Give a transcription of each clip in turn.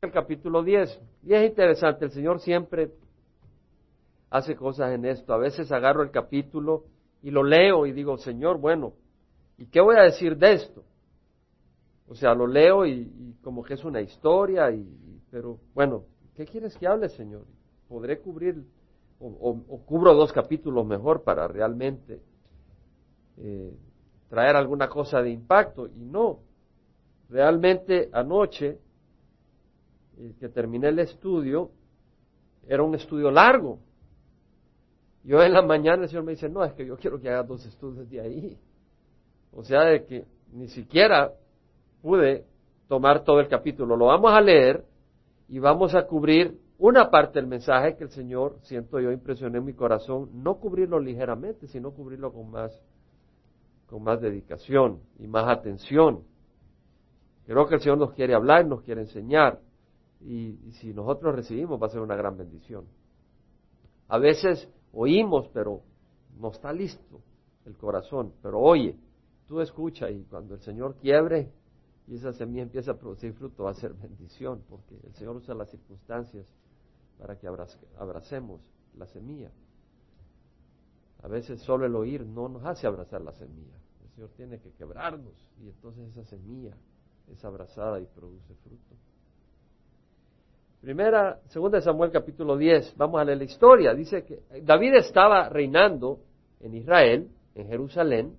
el capítulo 10. Y es interesante, el Señor siempre hace cosas en esto. A veces agarro el capítulo y lo leo y digo, Señor, bueno, ¿y qué voy a decir de esto? O sea, lo leo y, como que es una historia, y, pero bueno, ¿qué quieres que hable, Señor? ¿Podré cubrir o, cubro dos capítulos mejor para realmente eh, traer alguna cosa de impacto? Y no, realmente anoche que terminé el estudio, era un estudio largo. Yo en la mañana el Señor me dice, no, es que yo quiero que haga dos estudios de ahí. O sea, de que ni siquiera pude tomar todo el capítulo. Lo vamos a leer y vamos a cubrir una parte del mensaje que el Señor, siento yo, impresioné en mi corazón, no cubrirlo ligeramente, sino cubrirlo con más, con más dedicación y más atención. Creo que el Señor nos quiere hablar, nos quiere enseñar y, si nosotros recibimos va a ser una gran bendición. A veces oímos, pero no está listo el corazón, pero oye, tú escucha y cuando el Señor quiebre y esa semilla empieza a producir fruto va a ser bendición, porque el Señor usa las circunstancias para que abracemos la semilla. A veces solo el oír no nos hace abrazar la semilla. El Señor tiene que quebrarnos y entonces esa semilla es abrazada y produce fruto. Primera, segunda de Samuel capítulo 10, vamos a leer la historia. Dice que David estaba reinando en Israel, en Jerusalén.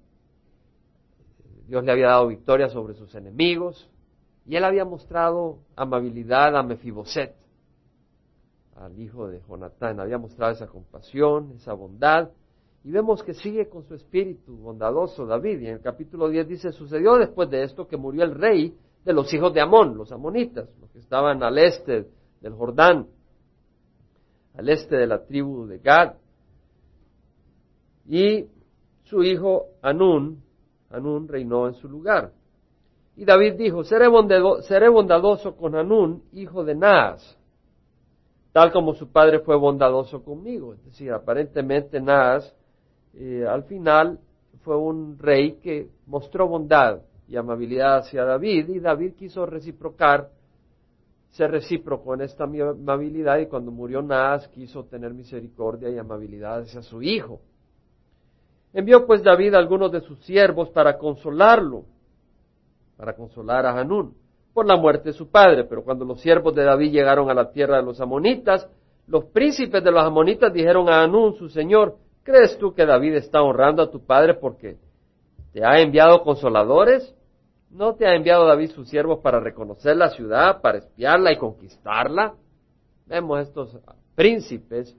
Dios le había dado victoria sobre sus enemigos y él había mostrado amabilidad a Mefiboset, al hijo de Jonatán. Había mostrado esa compasión, esa bondad. Y vemos que sigue con su espíritu bondadoso David. Y en el capítulo 10 dice, sucedió después de esto que murió el rey de los hijos de Amón, los amonitas, los que estaban al este del Jordán, al este de la tribu de Gad. Y su hijo Anún, Anún reinó en su lugar. Y David dijo, seré, bondadoso con Anún, hijo de Naas, tal como su padre fue bondadoso conmigo. Es decir, aparentemente Naas eh, al final fue un rey que mostró bondad y amabilidad hacia David y David quiso reciprocar ser recíproco en esta amabilidad y cuando murió Naas quiso tener misericordia y amabilidad hacia su hijo. Envió pues David a algunos de sus siervos para consolarlo, para consolar a Hanún por la muerte de su padre. Pero cuando los siervos de David llegaron a la tierra de los amonitas, los príncipes de los amonitas dijeron a Hanún, su señor, ¿crees tú que David está honrando a tu padre porque te ha enviado consoladores? ¿No te ha enviado David sus siervos para reconocer la ciudad, para espiarla y conquistarla? Vemos estos príncipes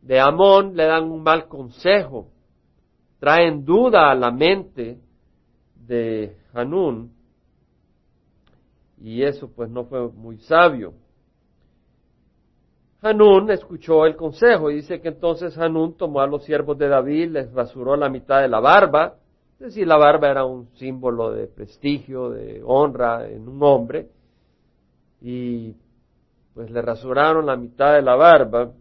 de Amón le dan un mal consejo, traen duda a la mente de Hanún y eso pues no fue muy sabio. Hanún escuchó el consejo y dice que entonces Hanún tomó a los siervos de David, les rasuró la mitad de la barba es decir, la barba era un símbolo de prestigio, de honra en un hombre, y pues le rasuraron la mitad de la barba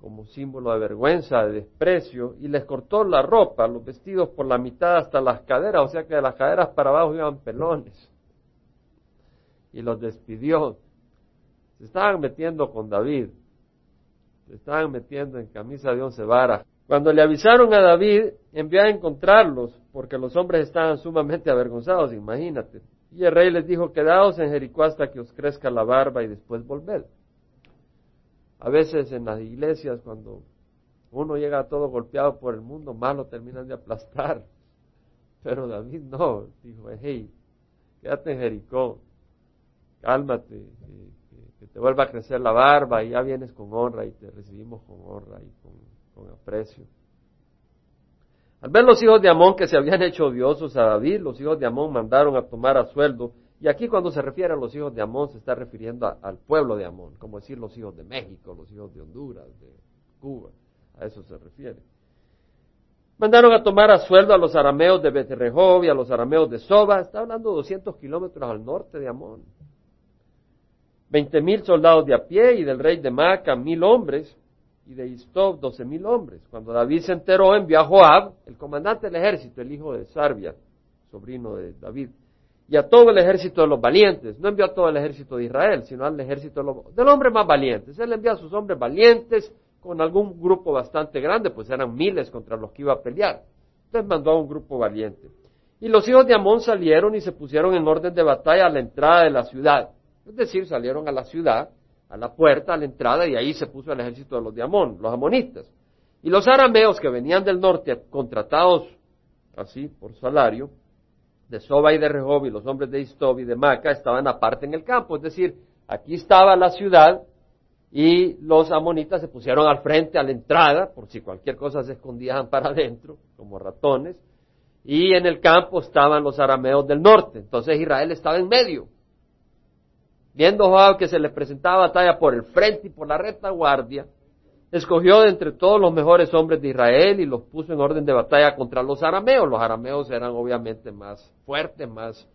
como símbolo de vergüenza, de desprecio, y les cortó la ropa, los vestidos por la mitad hasta las caderas, o sea que de las caderas para abajo iban pelones, y los despidió. Se estaban metiendo con David, se estaban metiendo en camisa de once varas cuando le avisaron a David, envió a encontrarlos, porque los hombres estaban sumamente avergonzados, imagínate. Y el rey les dijo, quedaos en Jericó hasta que os crezca la barba y después volved. A veces en las iglesias, cuando uno llega todo golpeado por el mundo, más lo terminan de aplastar. Pero David no, dijo, hey, quédate en Jericó, cálmate, que, te vuelva a crecer la barba y ya vienes con honra y te recibimos con honra y con con aprecio. Al ver los hijos de Amón que se habían hecho odiosos a David, los hijos de Amón mandaron a tomar a sueldo, y aquí cuando se refiere a los hijos de Amón se está refiriendo al pueblo de Amón, como decir los hijos de México, los hijos de Honduras, de Cuba, a eso se refiere. Mandaron a tomar a sueldo a los arameos de Beterrehov y a los arameos de Soba, está hablando de 200 kilómetros al norte de Amón. Veinte mil soldados de a pie y del rey de Maca mil hombres, y de Istob doce mil hombres. Cuando David se enteró, envió a Joab, el comandante del ejército, el hijo de Sarbia, sobrino de David, y a todo el ejército de los valientes. No envió a todo el ejército de Israel, sino al ejército del hombre más valientes. Él envió a sus hombres valientes con algún grupo bastante grande, pues eran miles contra los que iba a pelear. Entonces mandó a un grupo valiente. Y los hijos de Amón salieron y se pusieron en orden de batalla a la entrada de la ciudad. Es decir, salieron a la ciudad, a la puerta, a la entrada, y ahí se puso el ejército de los de Amón, los amonistas. Y los arameos que venían del norte, contratados así por salario, de Soba y de Rehob y los hombres de Istob y de Maca estaban aparte en el campo. Es decir, aquí estaba la ciudad y los amonitas se pusieron al frente, a la entrada, por si cualquier cosa se escondían para adentro, como ratones, y en el campo estaban los arameos del norte. Entonces Israel estaba en medio. Viendo Joab que se le presentaba batalla por el frente y por la retaguardia, escogió de entre todos los mejores hombres de Israel y los puso en orden de batalla contra los arameos. Los arameos eran obviamente más fuertes, más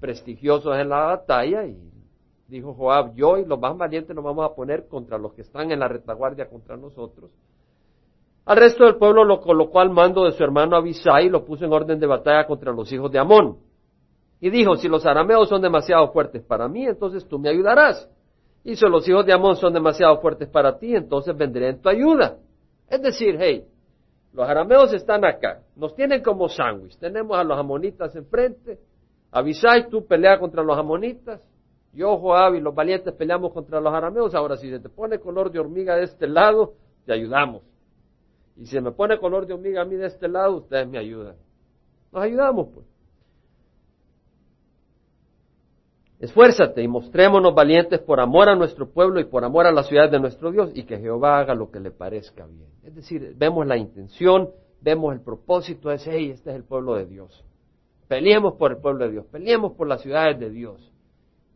prestigiosos en la batalla y dijo Joab, yo y los más valientes nos vamos a poner contra los que están en la retaguardia contra nosotros. Al resto del pueblo lo colocó al mando de su hermano Abisai y lo puso en orden de batalla contra los hijos de Amón. Y dijo, si los arameos son demasiado fuertes para mí, entonces tú me ayudarás. Y si los hijos de Amón son demasiado fuertes para ti, entonces vendré en tu ayuda. Es decir, hey, los arameos están acá, nos tienen como sándwich. Tenemos a los amonitas enfrente. Abisai, tú pelea contra los amonitas. Yo, Joab y los valientes peleamos contra los arameos. Ahora, si se te pone color de hormiga de este lado, te ayudamos. Y si me pone color de hormiga a mí de este lado, ustedes me ayudan. Nos ayudamos, pues. Esfuérzate y mostrémonos valientes por amor a nuestro pueblo y por amor a la ciudad de nuestro Dios y que Jehová haga lo que le parezca bien. Es decir, vemos la intención, vemos el propósito, es, hey, este es el pueblo de Dios. Peleemos por el pueblo de Dios, peleemos por las ciudades de Dios.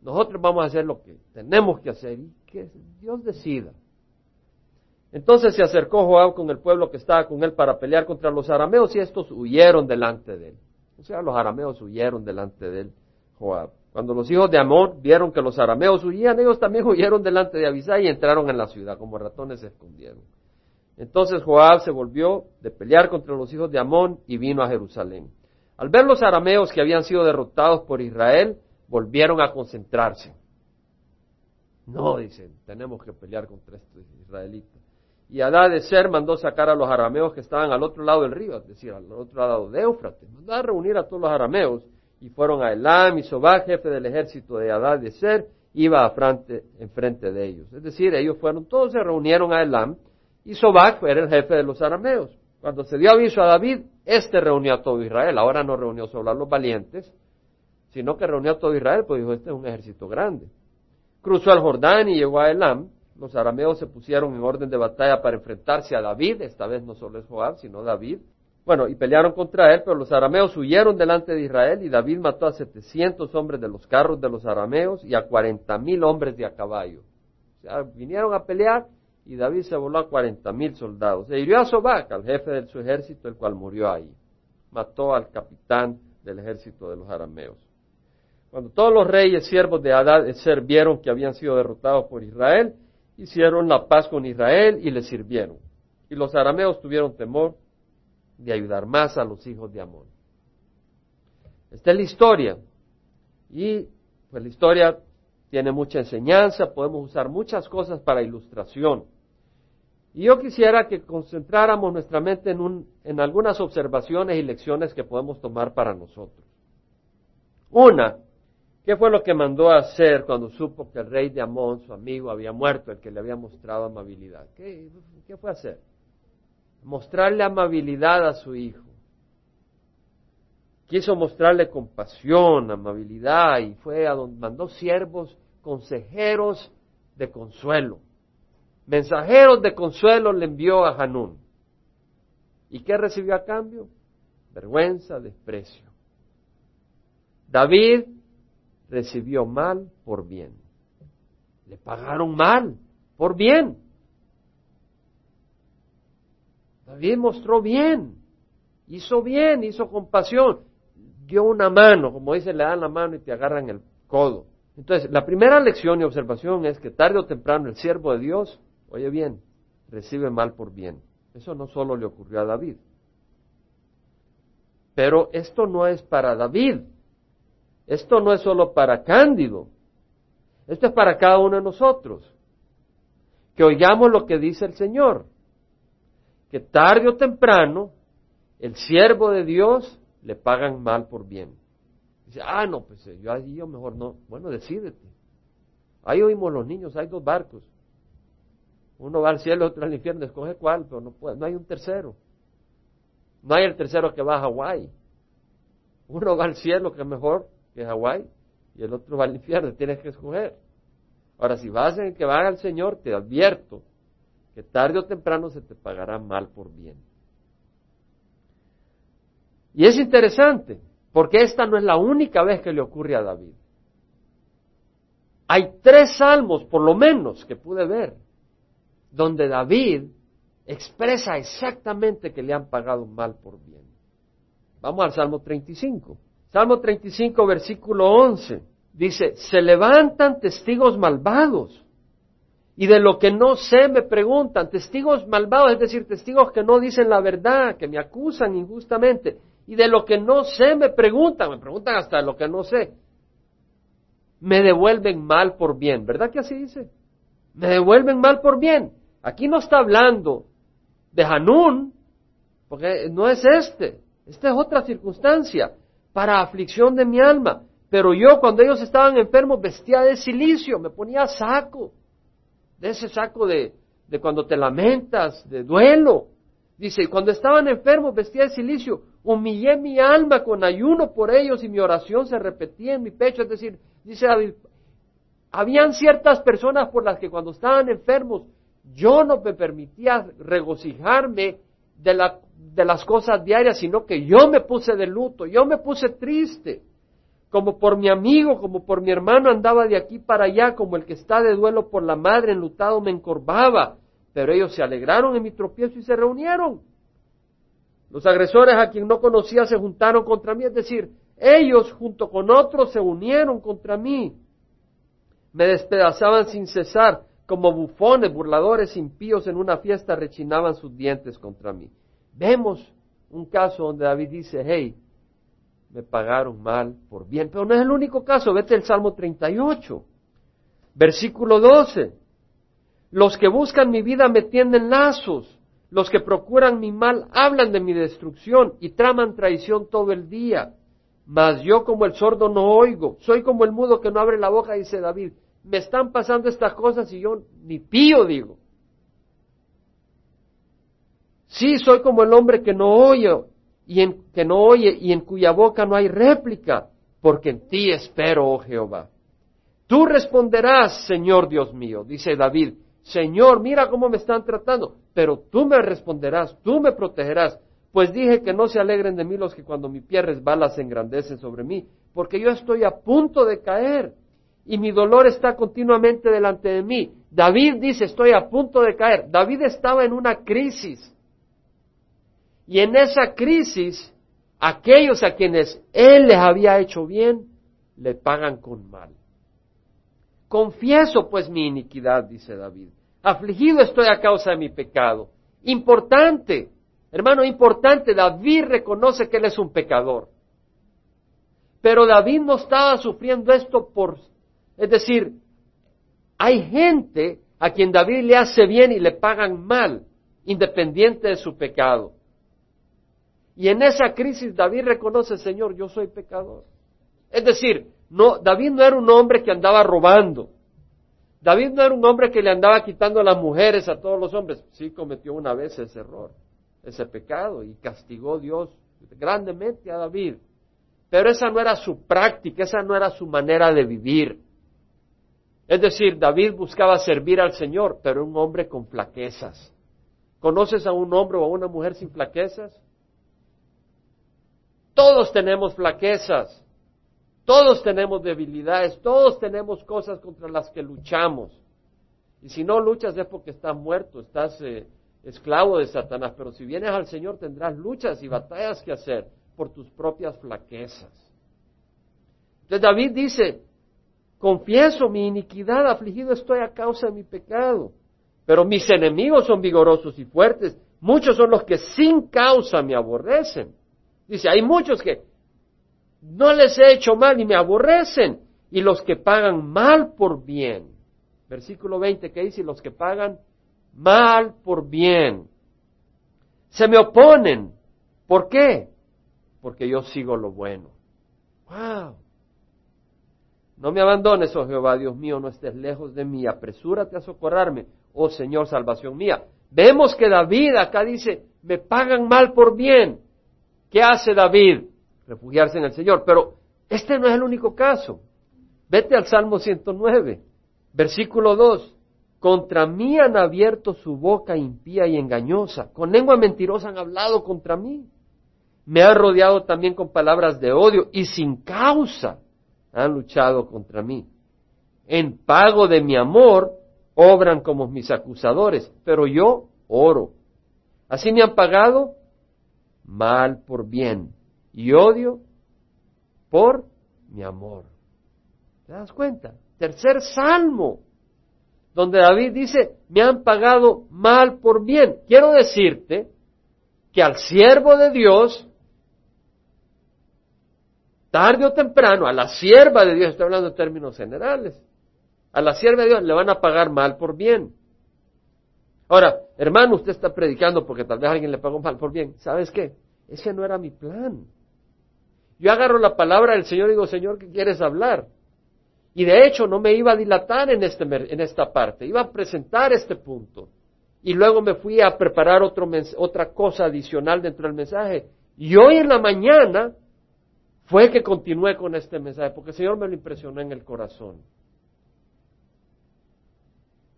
Nosotros vamos a hacer lo que tenemos que hacer y que Dios decida. Entonces se acercó Joab con el pueblo que estaba con él para pelear contra los arameos y estos huyeron delante de él. O sea, los arameos huyeron delante de él, Joab. Cuando los hijos de Amón vieron que los arameos huían, ellos también huyeron delante de Abisai y entraron en la ciudad, como ratones se escondieron. Entonces Joab se volvió de pelear contra los hijos de Amón y vino a Jerusalén. Al ver los arameos que habían sido derrotados por Israel, volvieron a concentrarse. No, dicen, tenemos que pelear contra estos israelitas. Y Adá de Ser mandó sacar a los arameos que estaban al otro lado del río, es decir, al otro lado de Éufrates. Mandó a reunir a todos los arameos y fueron a Elam y Sobá, jefe del ejército de Adad de Ser, iba a frente, enfrente de ellos. Es decir, ellos fueron, todos se reunieron a Elam y Sobac era el jefe de los arameos. Cuando se dio aviso a David, este reunió a todo Israel. Ahora no reunió solo a los valientes, sino que reunió a todo Israel, pues dijo, este es un ejército grande. Cruzó al Jordán y llegó a Elam. Los arameos se pusieron en orden de batalla para enfrentarse a David. Esta vez no solo es Joab, sino David. Bueno, y pelearon contra él, pero los arameos huyeron delante de Israel y David mató a setecientos hombres de los carros de los arameos y a cuarenta mil hombres de a caballo. O sea, vinieron a pelear y David se voló a cuarenta mil soldados. E hirió a Sobac, al jefe de su ejército, el cual murió ahí. Mató al capitán del ejército de los arameos. Cuando todos los reyes siervos de Adad Ser vieron que habían sido derrotados por Israel, hicieron la paz con Israel y le sirvieron. Y los arameos tuvieron temor de ayudar más a los hijos de Amón. Esta es la historia. Y pues la historia tiene mucha enseñanza, podemos usar muchas cosas para ilustración. Y yo quisiera que concentráramos nuestra mente en, en algunas observaciones y lecciones que podemos tomar para nosotros. Una, ¿qué fue lo que mandó a hacer cuando supo que el rey de Amón, su amigo, había muerto, el que le había mostrado amabilidad? ¿Qué, qué fue a hacer? Mostrarle amabilidad a su hijo. Quiso mostrarle compasión, amabilidad y fue a donde mandó siervos, consejeros de consuelo. Mensajeros de consuelo le envió a Hanún. ¿Y qué recibió a cambio? Vergüenza, desprecio. David recibió mal por bien. Le pagaron mal por bien. David mostró bien, hizo bien, hizo compasión, dio una mano, como dice, le dan la mano y te agarran el codo. Entonces, la primera lección y observación es que tarde o temprano el siervo de Dios, oye bien, recibe mal por bien. Eso no solo le ocurrió a David. Pero esto no es para David. esto no es solo para Cándido, esto es para cada uno de nosotros. Que oigamos lo que dice el Señor, que tarde o temprano el siervo de Dios le pagan mal por bien. Dice, ah, no, pues eh, yo yo mejor no. Bueno, decídete. Ahí oímos los niños, hay dos barcos. Uno va al cielo, otro al infierno, escoge cuál, pero no, puede, no hay un tercero. No hay el tercero que va a Hawái. Uno va al cielo, que es mejor que Hawái, y el otro va al infierno, tienes que escoger. Ahora, si vas en el que va al Señor, te advierto tarde o temprano se te pagará mal por bien. Y es interesante, porque esta no es la única vez que le ocurre a David. Hay tres salmos, por lo menos, que pude ver, donde David expresa exactamente que le han pagado mal por bien. Vamos al Salmo 35. Salmo 35, versículo 11. Dice, se levantan testigos malvados y de lo que no sé me preguntan, testigos malvados, es decir, testigos que no dicen la verdad, que me acusan injustamente, y de lo que no sé me preguntan, me preguntan hasta lo que no sé, me devuelven mal por bien, ¿verdad que así dice? Me devuelven mal por bien. Aquí no está hablando de Hanún, porque no es este, esta es otra circunstancia, para aflicción de mi alma. Pero yo cuando ellos estaban enfermos vestía de silicio, me ponía saco, de ese saco de, de cuando te lamentas, de duelo. Dice, cuando estaban enfermos vestía de silicio, humillé mi alma con ayuno por ellos y mi oración se repetía en mi pecho. Es decir, dice David, habían ciertas personas por las que cuando estaban enfermos yo no me permitía regocijarme de, la, de las cosas diarias, sino que yo me puse de luto, yo me puse triste, como por mi amigo, como por mi hermano andaba de aquí para allá, como el que está de duelo por la madre enlutado me encorvaba, pero ellos se alegraron en mi tropiezo y se reunieron. Los agresores a quien no conocía se juntaron contra mí, es decir, ellos junto con otros se unieron contra mí. Me despedazaban sin cesar, como bufones, burladores, impíos en una fiesta rechinaban sus dientes contra mí. Vemos un caso donde David dice, hey, me pagaron mal por bien, pero no es el único caso, vete el Salmo 38, versículo 12. Los que buscan mi vida me tienden lazos, los que procuran mi mal hablan de mi destrucción y traman traición todo el día. Mas yo como el sordo no oigo, soy como el mudo que no abre la boca, dice David me están pasando estas cosas y yo ni pío digo. Sí, soy como el hombre que no oye y en, que no oye y en cuya boca no hay réplica, porque en ti espero, oh Jehová. Tú responderás, Señor Dios mío, dice David, Señor, mira cómo me están tratando, pero tú me responderás, tú me protegerás, pues dije que no se alegren de mí los que cuando mi pie resbala se engrandecen sobre mí, porque yo estoy a punto de caer y mi dolor está continuamente delante de mí. David dice, estoy a punto de caer. David estaba en una crisis. Y en esa crisis, aquellos a quienes él les había hecho bien, le pagan con mal. Confieso pues mi iniquidad, dice David. Afligido estoy a causa de mi pecado. Importante, hermano, importante, David reconoce que él es un pecador. Pero David no estaba sufriendo esto por es decir, hay gente a quien David le hace bien y le pagan mal, independiente de su pecado. Y en esa crisis David reconoce, Señor, yo soy pecador. Es decir, no, David no era un hombre que andaba robando. David no era un hombre que le andaba quitando a las mujeres a todos los hombres. Sí cometió una vez ese error, ese pecado, y castigó Dios grandemente a David. Pero esa no era su práctica, esa no era su manera de vivir. Es decir, David buscaba servir al Señor, pero un hombre con flaquezas. ¿Conoces a un hombre o a una mujer sin flaquezas? Todos tenemos flaquezas, todos tenemos debilidades, todos tenemos cosas contra las que luchamos. Y si no luchas es porque estás muerto, estás eh, esclavo de Satanás, pero si vienes al Señor tendrás luchas y batallas que hacer por tus propias flaquezas. Entonces David dice, Confieso mi iniquidad, afligido estoy a causa de mi pecado. Pero mis enemigos son vigorosos y fuertes. Muchos son los que sin causa me aborrecen. Dice, hay muchos que no les he hecho mal y me aborrecen. Y los que pagan mal por bien. Versículo 20 que dice, los que pagan mal por bien. Se me oponen. ¿Por qué? Porque yo sigo lo bueno. ¡Wow! No me abandones, oh Jehová, Dios mío, no estés lejos de mí, apresúrate a socorrarme, oh Señor, salvación mía. Vemos que David acá dice, me pagan mal por bien. ¿Qué hace David? Refugiarse en el Señor. Pero este no es el único caso. Vete al Salmo 109, versículo 2. Contra mí han abierto su boca impía y engañosa. Con lengua mentirosa han hablado contra mí. Me han rodeado también con palabras de odio y sin causa han luchado contra mí. En pago de mi amor, obran como mis acusadores, pero yo oro. Así me han pagado mal por bien y odio por mi amor. ¿Te das cuenta? Tercer salmo, donde David dice, me han pagado mal por bien. Quiero decirte que al siervo de Dios tarde o temprano, a la sierva de Dios, estoy hablando en términos generales, a la sierva de Dios le van a pagar mal por bien. Ahora, hermano, usted está predicando porque tal vez alguien le pagó mal por bien. ¿Sabes qué? Ese no era mi plan. Yo agarro la palabra del Señor y digo, Señor, ¿qué quieres hablar? Y de hecho no me iba a dilatar en, este, en esta parte, iba a presentar este punto. Y luego me fui a preparar otro, otra cosa adicional dentro del mensaje. Y hoy en la mañana fue que continué con este mensaje, porque el Señor me lo impresionó en el corazón.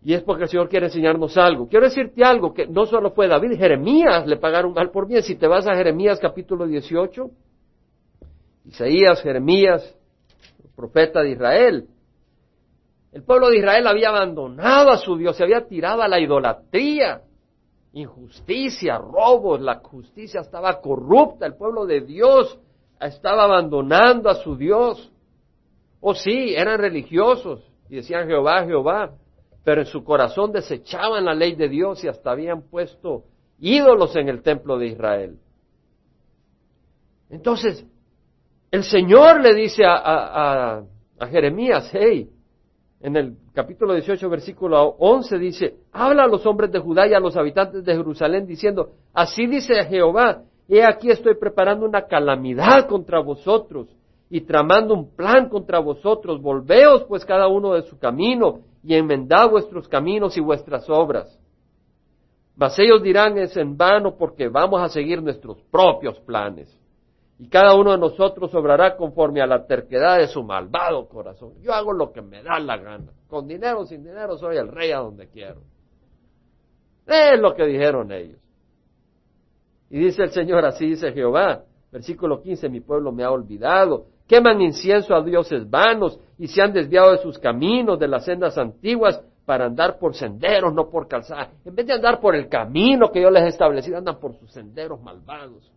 Y es porque el Señor quiere enseñarnos algo. Quiero decirte algo, que no solo fue David, Jeremías le pagaron mal por bien. Si te vas a Jeremías capítulo 18, Isaías, Jeremías, profeta de Israel, el pueblo de Israel había abandonado a su Dios, se había tirado a la idolatría, injusticia, robos, la justicia estaba corrupta, el pueblo de Dios estaba abandonando a su Dios. O sí, eran religiosos y decían Jehová, Jehová, pero en su corazón desechaban la ley de Dios y hasta habían puesto ídolos en el templo de Israel. Entonces, el Señor le dice a, Jeremías, hey, en el capítulo 18, versículo 11 dice, habla a los hombres de Judá y a los habitantes de Jerusalén diciendo, así dice Jehová, he aquí estoy preparando una calamidad contra vosotros y tramando un plan contra vosotros. Volveos pues cada uno de su camino y enmendad vuestros caminos y vuestras obras. Mas ellos dirán es en vano porque vamos a seguir nuestros propios planes. Y cada uno de nosotros obrará conforme a la terquedad de su malvado corazón. Yo hago lo que me da la gana. Con dinero o sin dinero soy el rey a donde quiero. Es lo que dijeron ellos. Y dice el Señor, así dice Jehová, versículo 15, mi pueblo me ha olvidado, queman incienso a dioses vanos y se han desviado de sus caminos, de las sendas antiguas, para andar por senderos, no por calzadas. En vez de andar por el camino que yo les he establecido, andan por sus senderos malvados.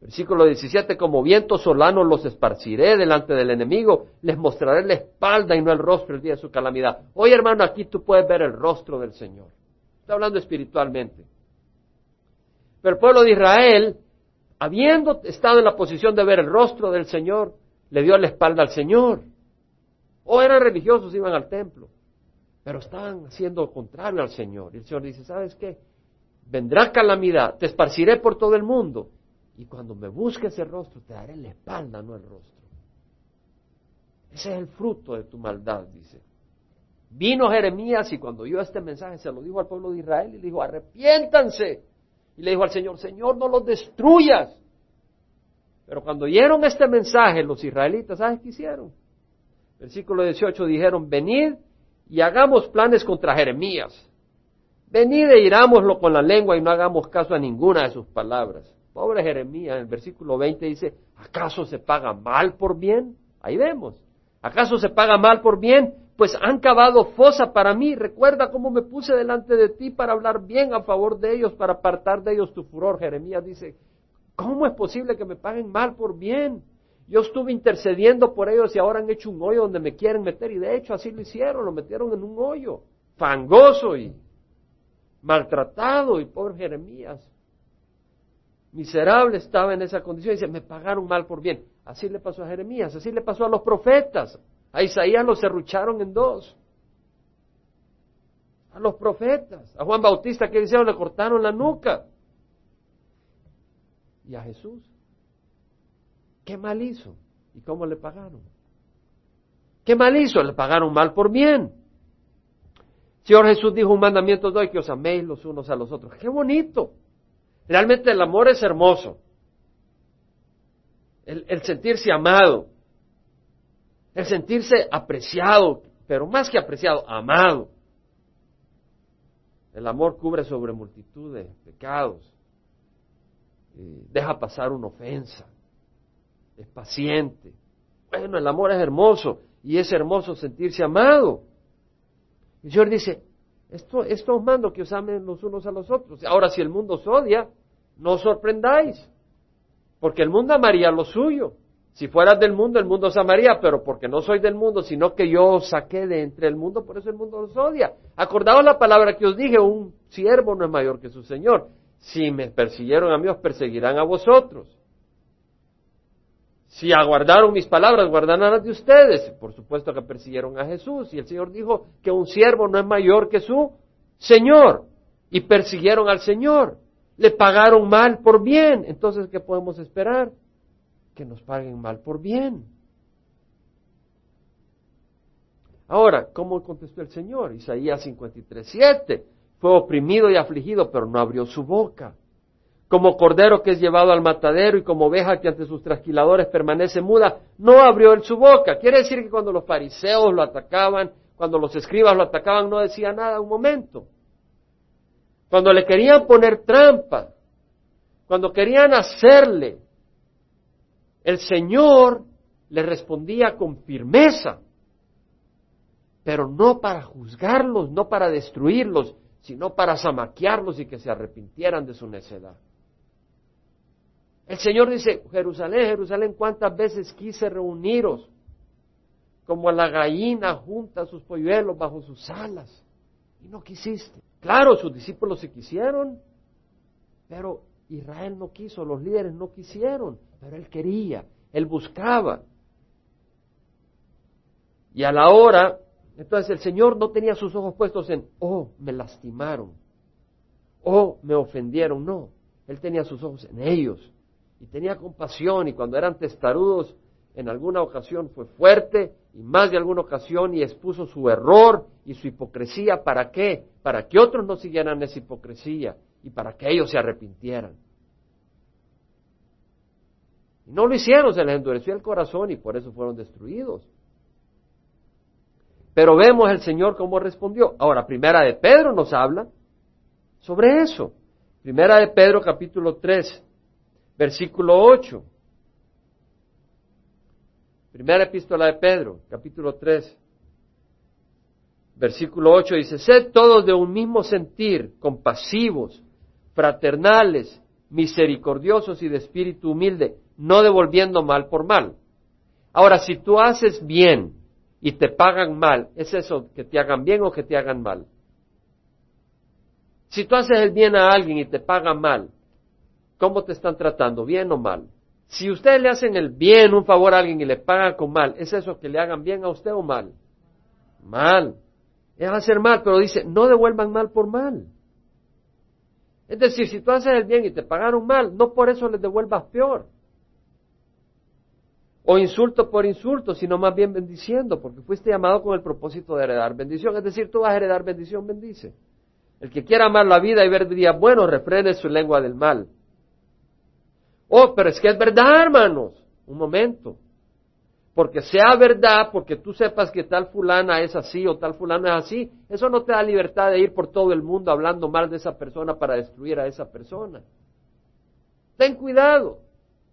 Versículo 17, como viento solano los esparciré delante del enemigo, les mostraré la espalda y no el rostro el día de su calamidad. Hoy, hermano, aquí tú puedes ver el rostro del Señor. Está hablando espiritualmente. Pero el pueblo de Israel, habiendo estado en la posición de ver el rostro del Señor, le dio la espalda al Señor. O eran religiosos, iban al templo, pero estaban haciendo contrario al Señor. Y el Señor dice, ¿sabes qué? Vendrá calamidad, te esparciré por todo el mundo, y cuando me busques el rostro, te daré la espalda, no el rostro. Ese es el fruto de tu maldad, dice. Vino Jeremías y cuando oyó este mensaje se lo dijo al pueblo de Israel y le dijo, arrepiéntanse y le dijo al Señor, Señor, no los destruyas. Pero cuando oyeron este mensaje, los israelitas, ¿sabes qué hicieron? Versículo 18 dijeron, venid y hagamos planes contra Jeremías. Venid e irámoslo con la lengua y no hagamos caso a ninguna de sus palabras. Pobre Jeremías, en el versículo 20 dice, ¿acaso se paga mal por bien? Ahí vemos. ¿Acaso se paga mal por bien? Pues han cavado fosa para mí. Recuerda cómo me puse delante de ti para hablar bien a favor de ellos, para apartar de ellos tu furor. Jeremías dice, ¿cómo es posible que me paguen mal por bien? Yo estuve intercediendo por ellos y ahora han hecho un hoyo donde me quieren meter y de hecho así lo hicieron, lo metieron en un hoyo, fangoso y maltratado y pobre Jeremías. miserable estaba en esa condición y dice, me pagaron mal por bien. Así le pasó a Jeremías, así le pasó a los profetas. A Isaías lo serrucharon en dos. A los profetas. A Juan Bautista, que hicieron? Le cortaron la nuca. Y a Jesús. ¿Qué mal hizo? ¿Y cómo le pagaron? ¿Qué mal hizo? Le pagaron mal por bien. Señor Jesús dijo un mandamiento de hoy que os améis los unos a los otros. ¡Qué bonito! Realmente el amor es hermoso. El, sentirse amado. El sentirse apreciado, pero más que apreciado, amado. El amor cubre sobre multitud de pecados. deja pasar una ofensa. Es paciente. Bueno, el amor es hermoso y es hermoso sentirse amado. El Señor dice, esto, esto os mando que os amen los unos a los otros. Ahora, si el mundo os odia, no os sorprendáis, porque el mundo amaría lo suyo. Si fueras del mundo, el mundo os amaría, pero porque no soy del mundo, sino que yo os saqué de entre el mundo, por eso el mundo os odia. Acordaos la palabra que os dije, un siervo no es mayor que su Señor. Si me persiguieron a mí, os perseguirán a vosotros. Si aguardaron mis palabras, guardarán las de ustedes. Por supuesto que persiguieron a Jesús. Y el Señor dijo que un siervo no es mayor que su Señor. Y persiguieron al Señor. Le pagaron mal por bien. Entonces, ¿qué podemos esperar? Que nos paguen mal por bien. Ahora, ¿cómo contestó el Señor? Isaías 53, 7. Fue oprimido y afligido, pero no abrió su boca como cordero que es llevado al matadero y como oveja que ante sus trasquiladores permanece muda, no abrió él su boca. Quiere decir que cuando los fariseos lo atacaban, cuando los escribas lo atacaban, no decía nada un momento. Cuando le querían poner trampa, cuando querían hacerle, el Señor le respondía con firmeza, pero no para juzgarlos, no para destruirlos, sino para zamaquearlos y que se arrepintieran de su necedad. El Señor dice, Jerusalén, Jerusalén, ¿cuántas veces quise reuniros? Como a la gallina junta sus polluelos bajo sus alas. Y no quisiste. Claro, sus discípulos se quisieron, pero Israel no quiso, los líderes no quisieron, pero él quería, él buscaba. Y a la hora, entonces el Señor no tenía sus ojos puestos en, oh, me lastimaron, oh, me ofendieron, no, él tenía sus ojos en ellos y tenía compasión y cuando eran testarudos en alguna ocasión fue fuerte y más de alguna ocasión y expuso su error y su hipocresía. ¿Para qué? Para que otros no siguieran esa hipocresía y para que ellos se arrepintieran. Y no lo hicieron, se les endureció el corazón y por eso fueron destruidos. Pero vemos el Señor cómo respondió. Ahora, primera de Pedro nos habla sobre eso. Primera de Pedro capítulo 3, versículo 8. Primera epístola de Pedro, capítulo 3, versículo 8 dice, sed todos de un mismo sentir, compasivos, fraternales, misericordiosos y de espíritu humilde, no devolviendo mal por mal. Ahora, si tú haces bien y te pagan mal, ¿es eso que te hagan bien o que te hagan mal? Si tú haces el bien a alguien y te pagan mal, ¿Cómo te están tratando? ¿Bien o mal? Si ustedes le hacen el bien, un favor a alguien y le pagan con mal, ¿es eso que le hagan bien a usted o mal? Mal. Es hacer mal, pero dice, no devuelvan mal por mal. Es decir, si tú haces el bien y te pagaron mal, no por eso les devuelvas peor. O insulto por insulto, sino más bien bendiciendo, porque fuiste llamado con el propósito de heredar bendición. Es decir, tú vas a heredar bendición, bendice. El que quiera amar la vida y ver días buenos, refrene su lengua del mal. Oh, pero es que es verdad, hermanos. Un momento. Porque sea verdad, porque tú sepas que tal fulana es así o tal fulano es así, eso no te da libertad de ir por todo el mundo hablando mal de esa persona para destruir a esa persona. Ten cuidado.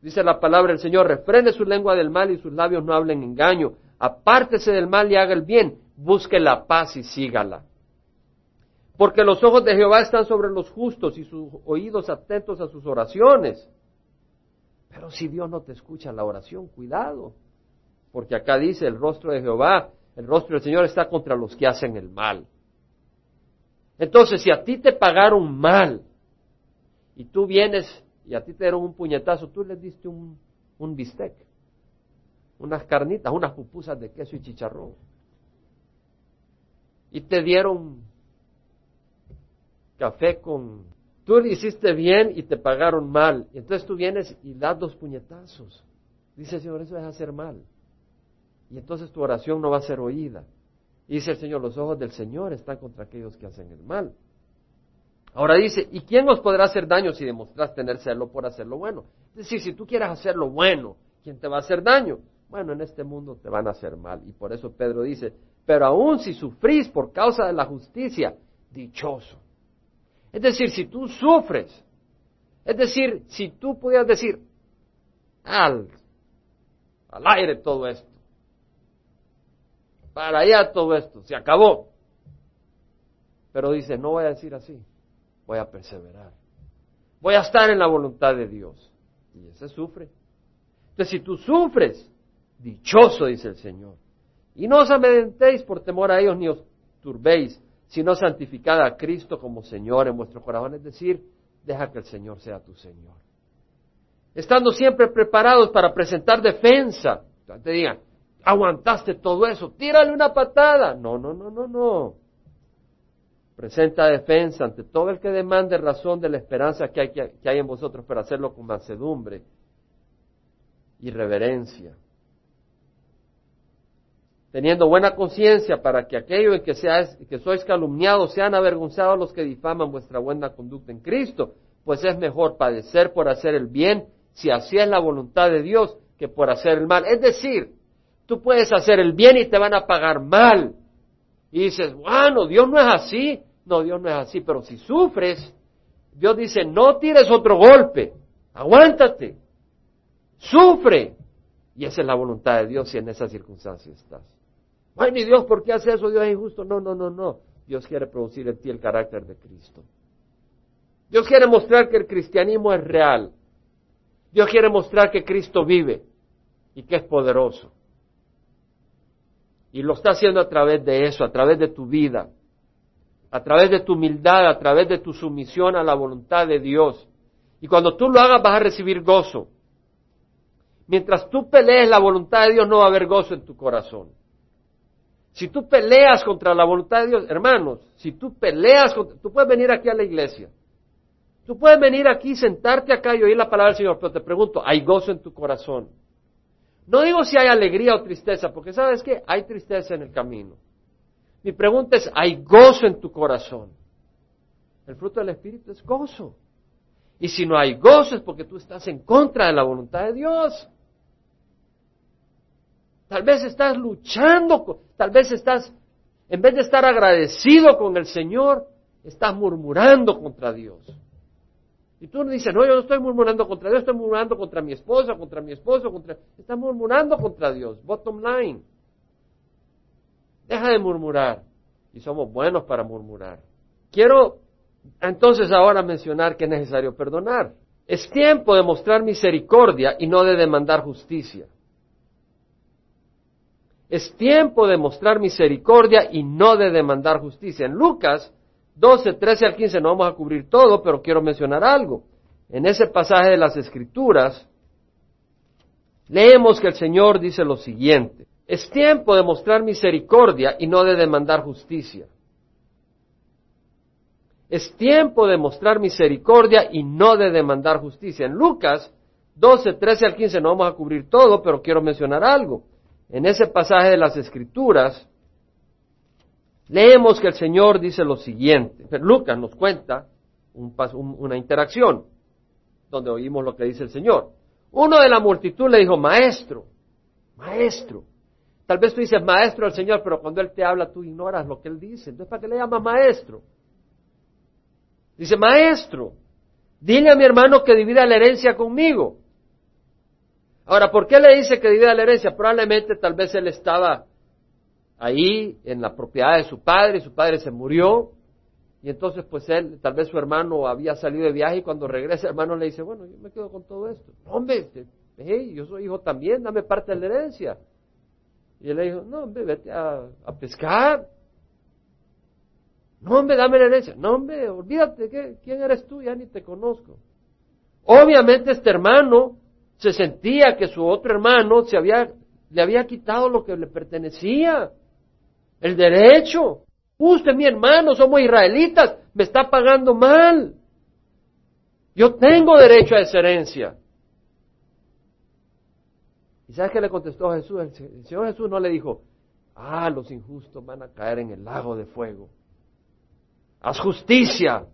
Dice la palabra del Señor, refrene su lengua del mal y sus labios no hablen engaño. Apártese del mal y haga el bien. Busque la paz y sígala. Porque los ojos de Jehová están sobre los justos y sus oídos atentos a sus oraciones. Pero si Dios no te escucha la oración, cuidado. Porque acá dice el rostro de Jehová, el rostro del Señor está contra los que hacen el mal. Entonces, si a ti te pagaron mal y tú vienes y a ti te dieron un puñetazo, tú les diste un, un bistec, unas carnitas, unas pupusas de queso y chicharrón. Y te dieron café con... Tú le hiciste bien y te pagaron mal. Y entonces tú vienes y das dos puñetazos. Dice Señor, eso es hacer mal. Y entonces tu oración no va a ser oída. Y dice el Señor, los ojos del Señor están contra aquellos que hacen el mal. Ahora dice, ¿y quién nos podrá hacer daño si demostras tener celo por hacer lo bueno? Es decir, si tú quieres hacer lo bueno, ¿quién te va a hacer daño? Bueno, en este mundo te van a hacer mal. Y por eso Pedro dice, pero aún si sufrís por causa de la justicia, dichoso. Es decir, si tú sufres, es decir, si tú pudieras decir, al, al aire todo esto, para allá todo esto, se acabó. Pero dice, no voy a decir así, voy a perseverar. Voy a estar en la voluntad de Dios. Y ese sufre. Entonces, si tú sufres, dichoso, dice el Señor. Y no os amedrentéis por temor a ellos ni os turbéis, sino santificad a Cristo como Señor en vuestro corazón. Es decir, deja que el Señor sea tu Señor. Estando siempre preparados para presentar defensa. Te digan, aguantaste todo eso, tírale una patada. No, no, no, no, no. Presenta defensa ante todo el que demande razón de la esperanza que hay, en vosotros, para hacerlo con mansedumbre y reverencia teniendo buena conciencia para que aquello en que, que sois calumniados sean avergonzados los que difaman vuestra buena conducta en Cristo, pues es mejor padecer por hacer el bien, si así es la voluntad de Dios, que por hacer el mal. Es decir, tú puedes hacer el bien y te van a pagar mal. Y dices, bueno, Dios no es así. No, Dios no es así, pero si sufres, Dios dice, no tires otro golpe, aguántate, sufre. Y esa es la voluntad de Dios si en esa circunstancia estás. Ay, mi Dios, ¿por qué hace eso? Dios es injusto. No, no, no, no. Dios quiere producir en ti el carácter de Cristo. Dios quiere mostrar que el cristianismo es real. Dios quiere mostrar que Cristo vive y que es poderoso. Y lo está haciendo a través de eso, a través de tu vida, a través de tu humildad, a través de tu sumisión a la voluntad de Dios. Y cuando tú lo hagas vas a recibir gozo. Mientras tú pelees la voluntad de Dios no va a haber gozo en tu corazón. Si tú peleas contra la voluntad de Dios, hermanos, si tú peleas, contra, tú puedes venir aquí a la iglesia. Tú puedes venir aquí, sentarte acá y oír la palabra del Señor, pero te pregunto, ¿hay gozo en tu corazón? No digo si hay alegría o tristeza, porque sabes que hay tristeza en el camino. Mi pregunta es, ¿hay gozo en tu corazón? El fruto del Espíritu es gozo. Y si no hay gozo es porque tú estás en contra de la voluntad de Dios. Tal vez estás luchando, tal vez estás, en vez de estar agradecido con el Señor, estás murmurando contra Dios. Y tú dices, no, yo no estoy murmurando contra Dios, estoy murmurando contra mi esposa, contra mi esposo, contra... Estás murmurando contra Dios. Bottom line. Deja de murmurar. Y somos buenos para murmurar. Quiero entonces ahora mencionar que es necesario perdonar. Es tiempo de mostrar misericordia y no de demandar justicia. Es tiempo de mostrar misericordia y no de demandar justicia. En Lucas 12, 13 al 15 no vamos a cubrir todo, pero quiero mencionar algo. En ese pasaje de las Escrituras, leemos que el Señor dice lo siguiente. Es tiempo de mostrar misericordia y no de demandar justicia. Es tiempo de mostrar misericordia y no de demandar justicia. En Lucas 12, 13 al 15 no vamos a cubrir todo, pero quiero mencionar algo en ese pasaje de las Escrituras, leemos que el Señor dice lo siguiente. Lucas nos cuenta una interacción donde oímos lo que dice el Señor. Uno de la multitud le dijo, maestro, maestro. Tal vez tú dices maestro al Señor, pero cuando Él te habla tú ignoras lo que Él dice. Entonces, ¿para qué le llamas maestro? Dice, maestro, dile a mi hermano que divida la herencia conmigo. Ahora, ¿por qué le dice que divida la herencia? Probablemente tal vez él estaba ahí en la propiedad de su padre y su padre se murió y entonces pues él, tal vez su hermano había salido de viaje y cuando regresa el hermano le dice, bueno, yo me quedo con todo esto. Hombre, este, hey, yo soy hijo también, dame parte de la herencia. Y él le dijo, no, hombre, vete a, pescar. No, hombre, dame la herencia. No, hombre, olvídate, ¿quién eres tú? Ya ni te conozco. Obviamente este hermano se sentía que su otro hermano se había, le había quitado lo que le pertenecía, el derecho. Usted, mi hermano, somos israelitas, me está pagando mal. Yo tengo derecho a esa herencia. ¿Y sabes qué le contestó Jesús? El Señor Jesús no le dijo, ah, los injustos van a caer en el lago de fuego. Haz justicia.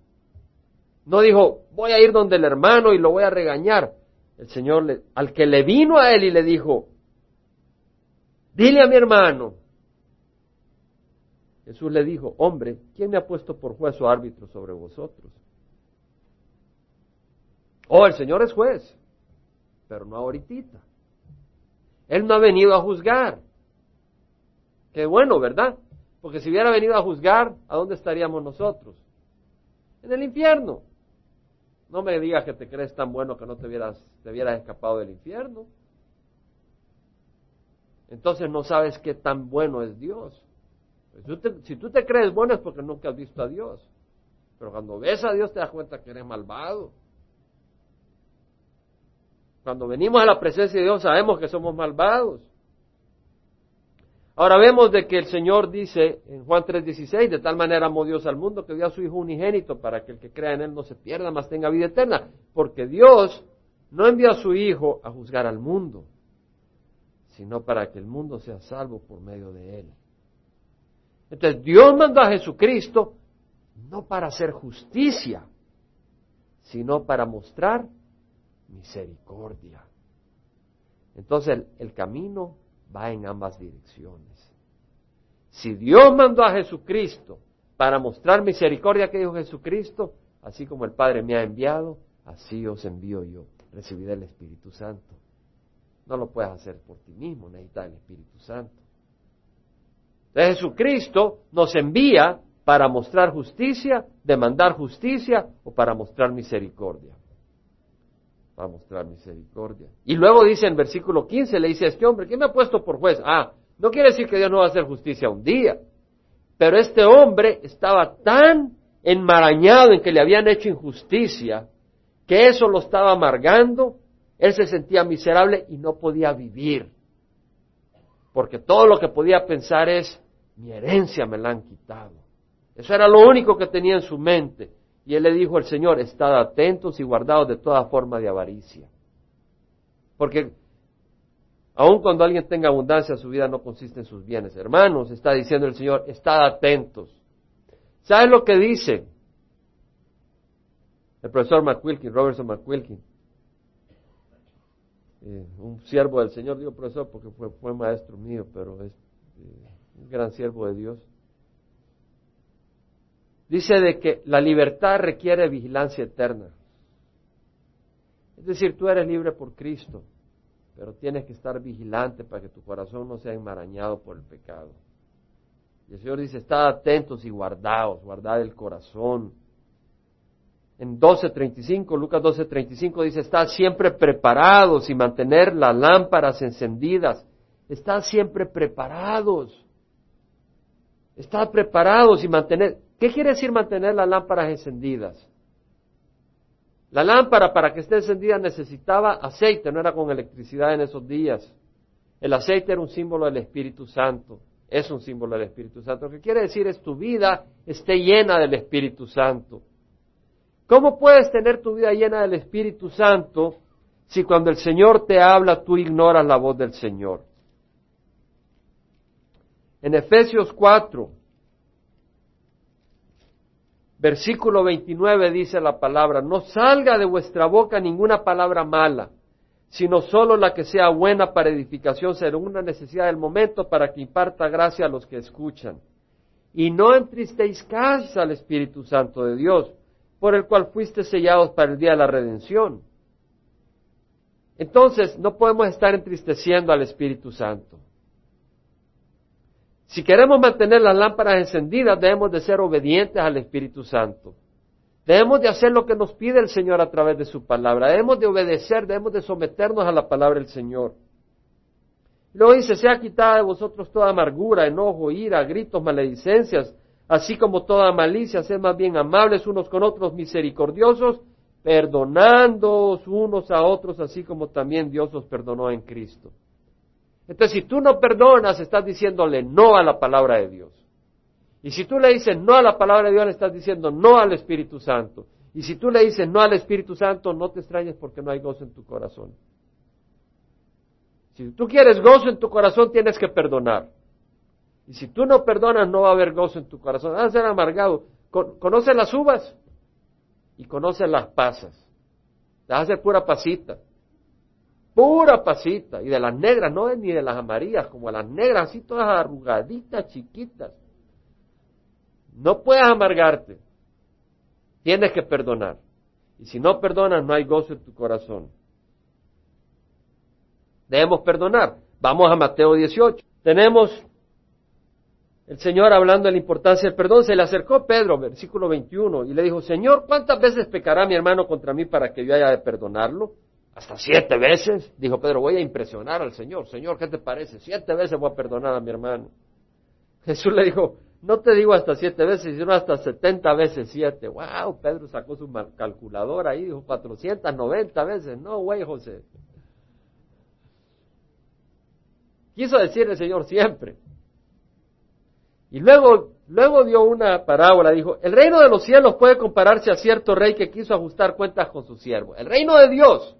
No dijo, voy a ir donde el hermano y lo voy a regañar. El Señor, le, al que le vino a él y le dijo, dile a mi hermano. Jesús le dijo, hombre, ¿quién me ha puesto por juez o árbitro sobre vosotros? Oh, el Señor es juez, pero no ahorita. Él no ha venido a juzgar. Qué bueno, ¿verdad? Porque si hubiera venido a juzgar, ¿a dónde estaríamos nosotros? En el infierno. No me digas que te crees tan bueno que no te hubieras, te hubieras escapado del infierno. Entonces no sabes qué tan bueno es Dios. si tú te crees bueno es porque nunca has visto a Dios. Pero cuando ves a Dios te das cuenta que eres malvado. Cuando venimos a la presencia de Dios sabemos que somos malvados. Ahora vemos de que el Señor dice en Juan 3:16, de tal manera amó Dios al mundo que dio a su Hijo unigénito para que el que crea en Él no se pierda, mas tenga vida eterna. Porque Dios no envió a su Hijo a juzgar al mundo, sino para que el mundo sea salvo por medio de Él. Entonces Dios mandó a Jesucristo no para hacer justicia, sino para mostrar misericordia. Entonces el, camino va en ambas direcciones. Si Dios mandó a Jesucristo para mostrar misericordia que dijo Jesucristo, así como el Padre me ha enviado, así os envío yo. Recibiré el Espíritu Santo. No lo puedes hacer por ti mismo, necesitas el Espíritu Santo. Entonces Jesucristo nos envía para mostrar justicia, demandar justicia o para mostrar misericordia a mostrar misericordia. Y luego dice en versículo 15, le dice a este hombre, ¿quién me ha puesto por juez? Ah, no quiere decir que Dios no va a hacer justicia un día, pero este hombre estaba tan enmarañado en que le habían hecho injusticia, que eso lo estaba amargando, él se sentía miserable y no podía vivir, porque todo lo que podía pensar es, mi herencia me la han quitado. Eso era lo único que tenía en su mente. Y él le dijo al Señor, estad atentos y guardados de toda forma de avaricia. Porque aun cuando alguien tenga abundancia, su vida no consiste en sus bienes. Hermanos, está diciendo el Señor, estad atentos. ¿Sabes lo que dice el profesor McQuilkin, Robertson McQuilkin? Eh, un siervo del Señor, digo profesor porque fue, maestro mío, pero es eh, un gran siervo de Dios dice de que la libertad requiere vigilancia eterna. Es decir, tú eres libre por Cristo, pero tienes que estar vigilante para que tu corazón no sea enmarañado por el pecado. Y el Señor dice, estad atentos y guardaos, guardad el corazón. En 12.35, Lucas 12.35 dice, estad siempre preparados y mantener las lámparas encendidas. Estad siempre preparados. Estad preparados y mantener. ¿Qué quiere decir mantener las lámparas encendidas? La lámpara para que esté encendida necesitaba aceite, no era con electricidad en esos días. El aceite era un símbolo del Espíritu Santo, es un símbolo del Espíritu Santo. Lo que quiere decir es tu vida esté llena del Espíritu Santo. ¿Cómo puedes tener tu vida llena del Espíritu Santo si cuando el Señor te habla tú ignoras la voz del Señor? En Efesios 4, Versículo 29 dice la palabra, no salga de vuestra boca ninguna palabra mala, sino solo la que sea buena para edificación según una necesidad del momento para que imparta gracia a los que escuchan. Y no entristezcáis al Espíritu Santo de Dios, por el cual fuiste sellados para el día de la redención. Entonces, no podemos estar entristeciendo al Espíritu Santo. Si queremos mantener las lámparas encendidas, debemos de ser obedientes al Espíritu Santo. Debemos de hacer lo que nos pide el Señor a través de su palabra. Debemos de obedecer, debemos de someternos a la palabra del Señor. Luego dice, sea quitada de vosotros toda amargura, enojo, ira, gritos, maledicencias, así como toda malicia, sed más bien amables unos con otros, misericordiosos, perdonándoos unos a otros, así como también Dios os perdonó en Cristo. Entonces, si tú no perdonas, estás diciéndole no a la palabra de Dios. Y si tú le dices no a la palabra de Dios, le estás diciendo no al Espíritu Santo. Y si tú le dices no al Espíritu Santo, no te extrañes porque no hay gozo en tu corazón. Si tú quieres gozo en tu corazón, tienes que perdonar. Y si tú no perdonas, no va a haber gozo en tu corazón. Vas a ser amargado. Conoce las uvas y conoce las pasas. Vas a ser pura pasita. Pura pasita. Y de las negras, no ni de las amarillas, como las negras, así todas arrugaditas, chiquitas. No puedes amargarte. Tienes que perdonar. Y si no perdonas, no hay gozo en tu corazón. Debemos perdonar. Vamos a Mateo 18. Tenemos el Señor hablando de la importancia del perdón. Se le acercó Pedro, versículo 21, y le dijo, Señor, ¿cuántas veces pecará mi hermano contra mí para que yo haya de perdonarlo? Hasta siete veces. Dijo Pedro, voy a impresionar al Señor. Señor, ¿qué te parece? Siete veces voy a perdonar a mi hermano. Jesús le dijo, no te digo hasta siete veces, sino hasta setenta veces siete. Wow, Pedro sacó su calculadora ahí, dijo noventa veces. No, güey, José. Quiso decir el Señor siempre. Y luego, luego dio una parábola, dijo, el reino de los cielos puede compararse a cierto rey que quiso ajustar cuentas con su siervo. El reino de Dios.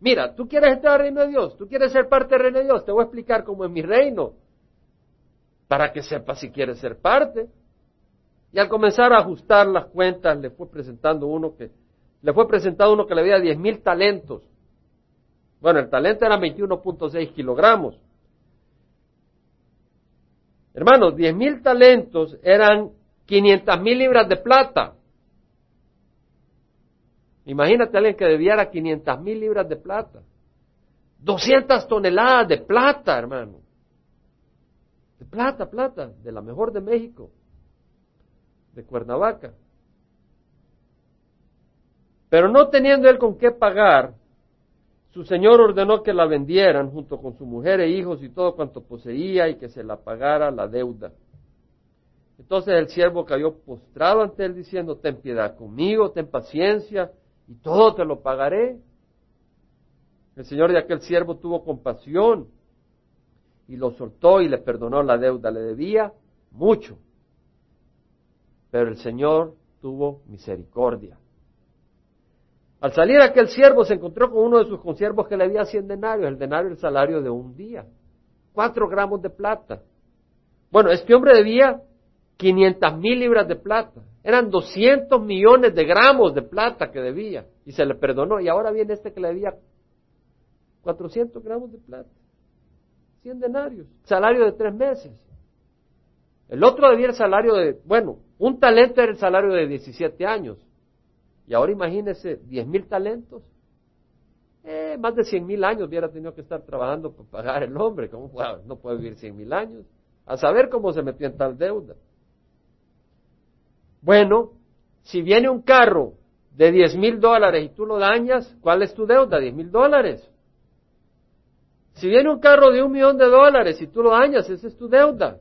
Mira, tú quieres entrar al reino de Dios, tú quieres ser parte del reino de Dios, te voy a explicar cómo es mi reino, para que sepas si quieres ser parte. Y al comenzar a ajustar las cuentas, le fue presentando uno que, le fue presentado uno que le había diez mil talentos. Bueno, el talento era 21.6 kilogramos. Hermanos, diez mil talentos eran quinientas mil libras de plata. Imagínate a alguien que debiera quinientas mil libras de plata. 200 toneladas de plata, hermano. De plata, plata, de la mejor de México, de Cuernavaca. Pero no teniendo él con qué pagar, su señor ordenó que la vendieran junto con su mujer e hijos y todo cuanto poseía y que se la pagara la deuda. Entonces el siervo cayó postrado ante él diciendo, ten piedad conmigo, ten paciencia y todo te lo pagaré. El señor de aquel siervo tuvo compasión y lo soltó y le perdonó la deuda. Le debía mucho, pero el Señor tuvo misericordia al salir aquel siervo se encontró con uno de sus consiervos que le había cien denarios, el denario el salario de un día, cuatro gramos de plata. Bueno, este hombre debía quinientas mil libras de plata, eran doscientos millones de gramos de plata que debía y se le perdonó. Y ahora viene este que le debía cuatrocientos gramos de plata, cien denarios, salario de tres meses. El otro debía el salario de, bueno, un talento era el salario de 17 años. Y ahora imagínese, diez mil talentos. Eh, más de cien mil años hubiera tenido que estar trabajando para pagar el hombre. ¿Cómo no puede vivir cien mil años? A saber cómo se metió en tal deuda. Bueno, si viene un carro de diez mil dólares y tú lo dañas, ¿cuál es tu deuda? Diez mil dólares. Si viene un carro de un millón de dólares y tú lo dañas, esa es tu deuda.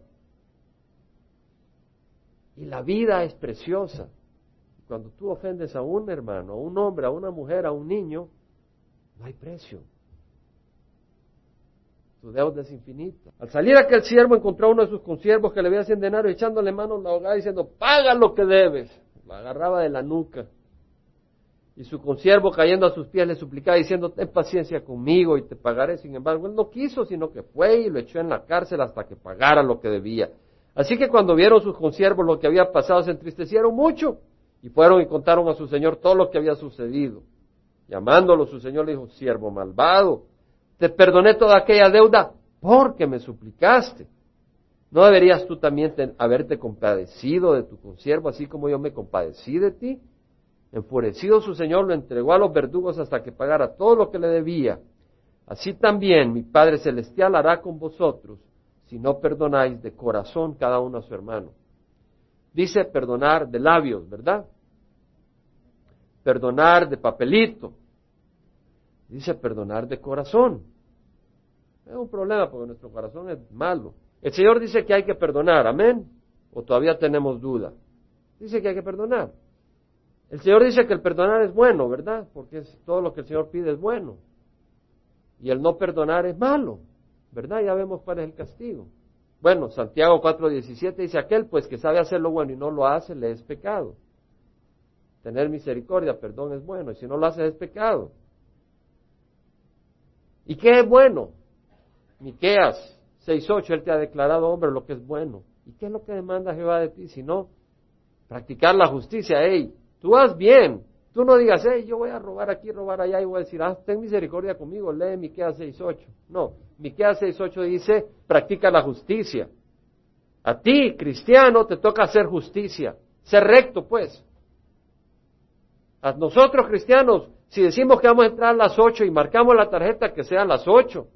Y la vida es preciosa. Cuando tú ofendes a un hermano, a un hombre, a una mujer, a un niño, no hay precio. Tu deuda es infinita. Al salir aquel siervo encontró a uno de sus consiervos que le había cien denarios echándole mano a la hogada diciendo, paga lo que debes. Lo agarraba de la nuca. Y su consiervo cayendo a sus pies le suplicaba diciendo, ten paciencia conmigo y te pagaré. Sin embargo, él no quiso, sino que fue y lo echó en la cárcel hasta que pagara lo que debía. Así que cuando vieron sus consiervos lo que había pasado, se entristecieron mucho y fueron y contaron a su señor todo lo que había sucedido. Llamándolo, su señor le dijo, siervo malvado, te perdoné toda aquella deuda porque me suplicaste. ¿No deberías tú también haberte compadecido de tu consiervo, así como yo me compadecí de ti? Enfurecido su señor lo entregó a los verdugos hasta que pagara todo lo que le debía. Así también mi Padre Celestial hará con vosotros si no perdonáis de corazón cada uno a su hermano. Dice perdonar de labios, ¿verdad? Perdonar de papelito. Dice perdonar de corazón. Es un problema porque nuestro corazón es malo. El Señor dice que hay que perdonar, amén. O todavía tenemos duda. Dice que hay que perdonar. El Señor dice que el perdonar es bueno, ¿verdad? Porque es, todo lo que el Señor pide es bueno. Y el no perdonar es malo, ¿verdad? Ya vemos cuál es el castigo. Bueno, Santiago 4:17 dice, aquel pues que sabe hacer lo bueno y no lo hace, le es pecado. Tener misericordia, perdón es bueno, y si no lo hace es pecado. ¿Y qué es bueno? Miqueas 6:8, él te ha declarado, hombre, lo que es bueno. ¿Y qué es lo que demanda Jehová de ti? Si no, practicar la justicia. Hey, tú haz bien. Tú no digas, hey, yo voy a robar aquí, robar allá y voy a decir, ah, ten misericordia conmigo, lee Miqueas 6.8. No, Miqueas 6.8 dice, practica la justicia. A ti, cristiano, te toca hacer justicia. Ser recto, pues. A nosotros, cristianos, si decimos que vamos a entrar a las 8 y marcamos la tarjeta que sea a las 8,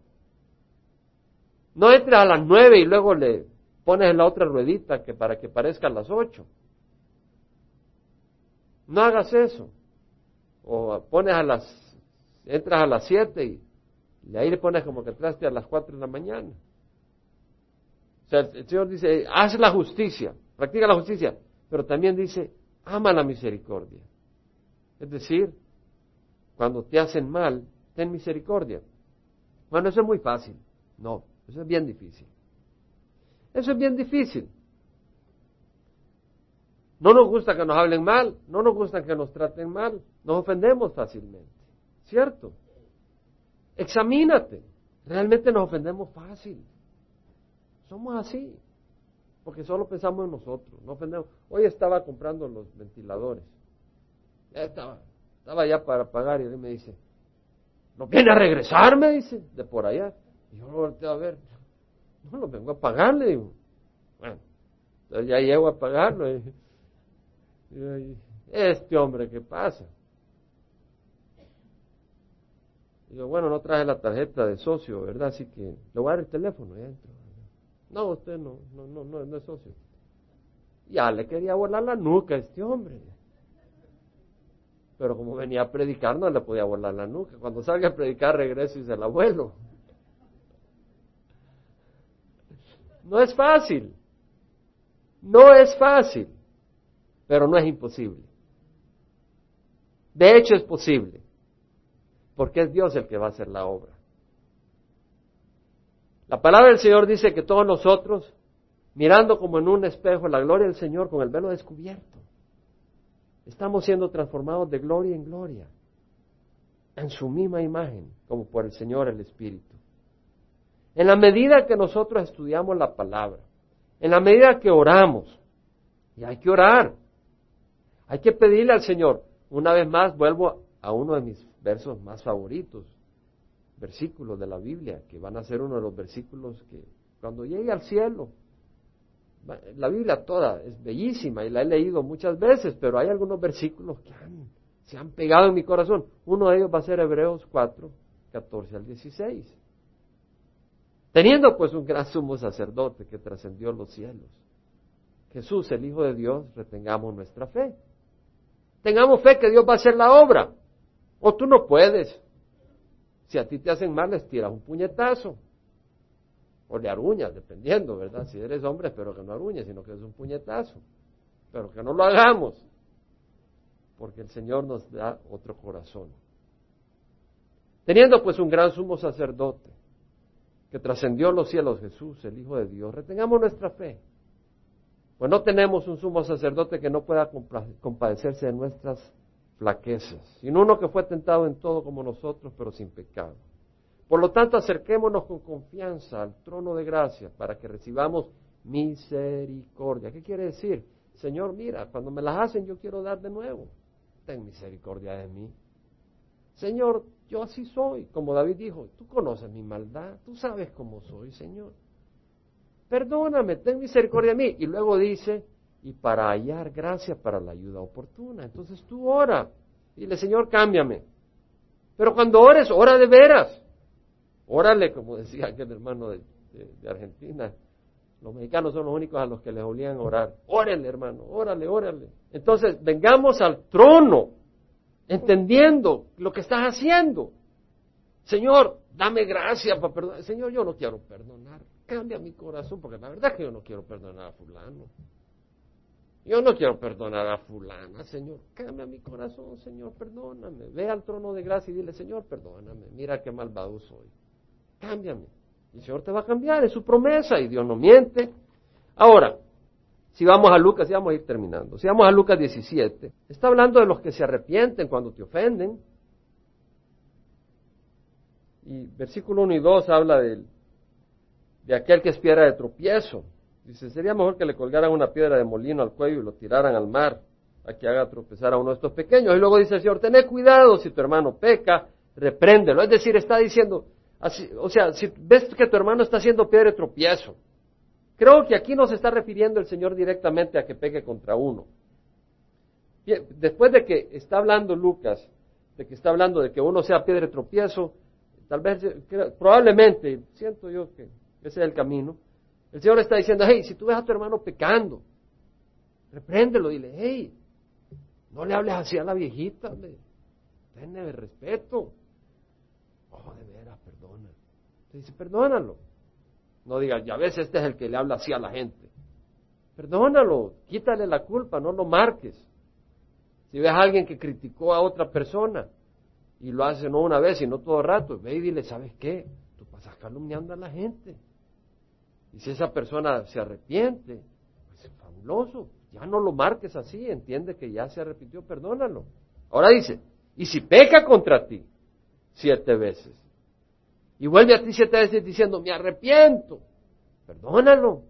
no entres a las 9 y luego le pones en la otra ruedita que para que parezca a las 8. No hagas eso. O pones a las, entras a las 7 y, ahí le pones como que entraste a las 4 de la mañana. O sea, el, Señor dice, haz la justicia, practica la justicia, pero también dice, ama la misericordia. Es decir, cuando te hacen mal, ten misericordia. Bueno, eso es muy fácil. No, eso es bien difícil. Eso es bien difícil. No nos gusta que nos hablen mal, no nos gusta que nos traten mal, nos ofendemos fácilmente, ¿cierto? Examínate, realmente nos ofendemos fácil. Somos así, porque solo pensamos en nosotros, no ofendemos. Hoy estaba comprando los ventiladores, estaba, estaba ya para pagar y él me dice, ¿no viene a regresar? Me dice, de por allá. Y yo lo volteo a ver, no lo vengo a pagar, le digo. Bueno, entonces ya llego a pagarlo. Y, este hombre, ¿qué pasa? Digo, bueno, no traje la tarjeta de socio, ¿verdad? Así que le voy a dar el teléfono. Ya entro. No, usted no, no, no, no, no es socio. Ya le quería volar la nuca a este hombre. Pero como venía a predicar, no le podía volar la nuca. Cuando salga a predicar, regreso y se la vuelo. No es fácil. No es fácil pero no es imposible. De hecho es posible, porque es Dios el que va a hacer la obra. La palabra del Señor dice que todos nosotros, mirando como en un espejo la gloria del Señor con el velo descubierto, estamos siendo transformados de gloria en gloria, en su misma imagen, como por el Señor el Espíritu. En la medida que nosotros estudiamos la palabra, en la medida que oramos, y hay que orar, hay que pedirle al Señor. Una vez más vuelvo a uno de mis versos más favoritos, versículos de la Biblia, que van a ser uno de los versículos que cuando llegue al cielo, la Biblia toda es bellísima y la he leído muchas veces, pero hay algunos versículos que se han pegado en mi corazón. Uno de ellos va a ser Hebreos 4, 14 al 16. Teniendo pues un gran sumo sacerdote que trascendió los cielos, Jesús, el Hijo de Dios, retengamos nuestra fe. Tengamos fe que Dios va a hacer la obra. O tú no puedes. Si a ti te hacen mal, les tiras un puñetazo. O le aruñas, dependiendo, ¿verdad? Si eres hombre, espero que no aruñes, sino que es un puñetazo. Pero que no lo hagamos. Porque el Señor nos da otro corazón. Teniendo pues un gran sumo sacerdote que trascendió los cielos, Jesús, el Hijo de Dios, retengamos nuestra fe. Pues no tenemos un sumo sacerdote que no pueda compadecerse de nuestras flaquezas, sino uno que fue tentado en todo como nosotros, pero sin pecado. Por lo tanto, acerquémonos con confianza al trono de gracia para que recibamos misericordia. ¿Qué quiere decir? Señor, mira, cuando me las hacen yo quiero dar de nuevo. Ten misericordia de mí. Señor, yo así soy, como David dijo, tú conoces mi maldad, tú sabes cómo soy, Señor perdóname, ten misericordia de mí. Y luego dice, y para hallar gracia para la ayuda oportuna. Entonces tú ora, dile, Señor, cámbiame. Pero cuando ores, ora de veras. Órale, como decía aquel hermano de, Argentina. Los mexicanos son los únicos a los que les olían orar. Órale, hermano, órale, órale. Entonces, vengamos al trono, entendiendo lo que estás haciendo. Señor, dame gracia para perdonar. Señor, yo no quiero perdonar cambia mi corazón, porque la verdad es que yo no quiero perdonar a fulano. Yo no quiero perdonar a fulana, Señor. Cambia mi corazón, Señor, perdóname. Ve al trono de gracia y dile, Señor, perdóname. Mira qué malvado soy. Cámbiame. El Señor te va a cambiar, es su promesa y Dios no miente. Ahora, si vamos a Lucas, ya vamos a ir terminando. Si vamos a Lucas 17, está hablando de los que se arrepienten cuando te ofenden. Y versículo 1 y 2 habla de, de aquel que es piedra de tropiezo. Dice, sería mejor que le colgaran una piedra de molino al cuello y lo tiraran al mar, a que haga tropezar a uno de estos pequeños. Y luego dice el Señor, ten cuidado si tu hermano peca, repréndelo. Es decir, está diciendo, o sea, si ves que tu hermano está haciendo piedra tropiezo, creo que aquí no se está refiriendo el Señor directamente a que peque contra uno. Después de que está hablando Lucas, de que está hablando de que uno sea piedra tropiezo, tal vez, probablemente, siento yo que ese es el camino, el Señor está diciendo, hey, si tú ves a tu hermano pecando, repréndelo, dile, hey, no le hables así a la viejita, tenle respeto. Oh, de. Te dice, perdónalo. No digas, ya ves, este es el que le habla así a la gente. Perdónalo, quítale la culpa, no lo marques. Si ves a alguien que criticó a otra persona y lo hace no una vez, sino todo el rato, ve y dile, ¿sabes qué? Tú pasas calumniando a la gente. Y si esa persona se arrepiente, pues es fabuloso. Ya no lo marques así, entiende que ya se arrepintió, perdónalo. Ahora dice, y si peca contra ti siete veces, y vuelve a ti siete veces diciendo, me arrepiento, perdónalo.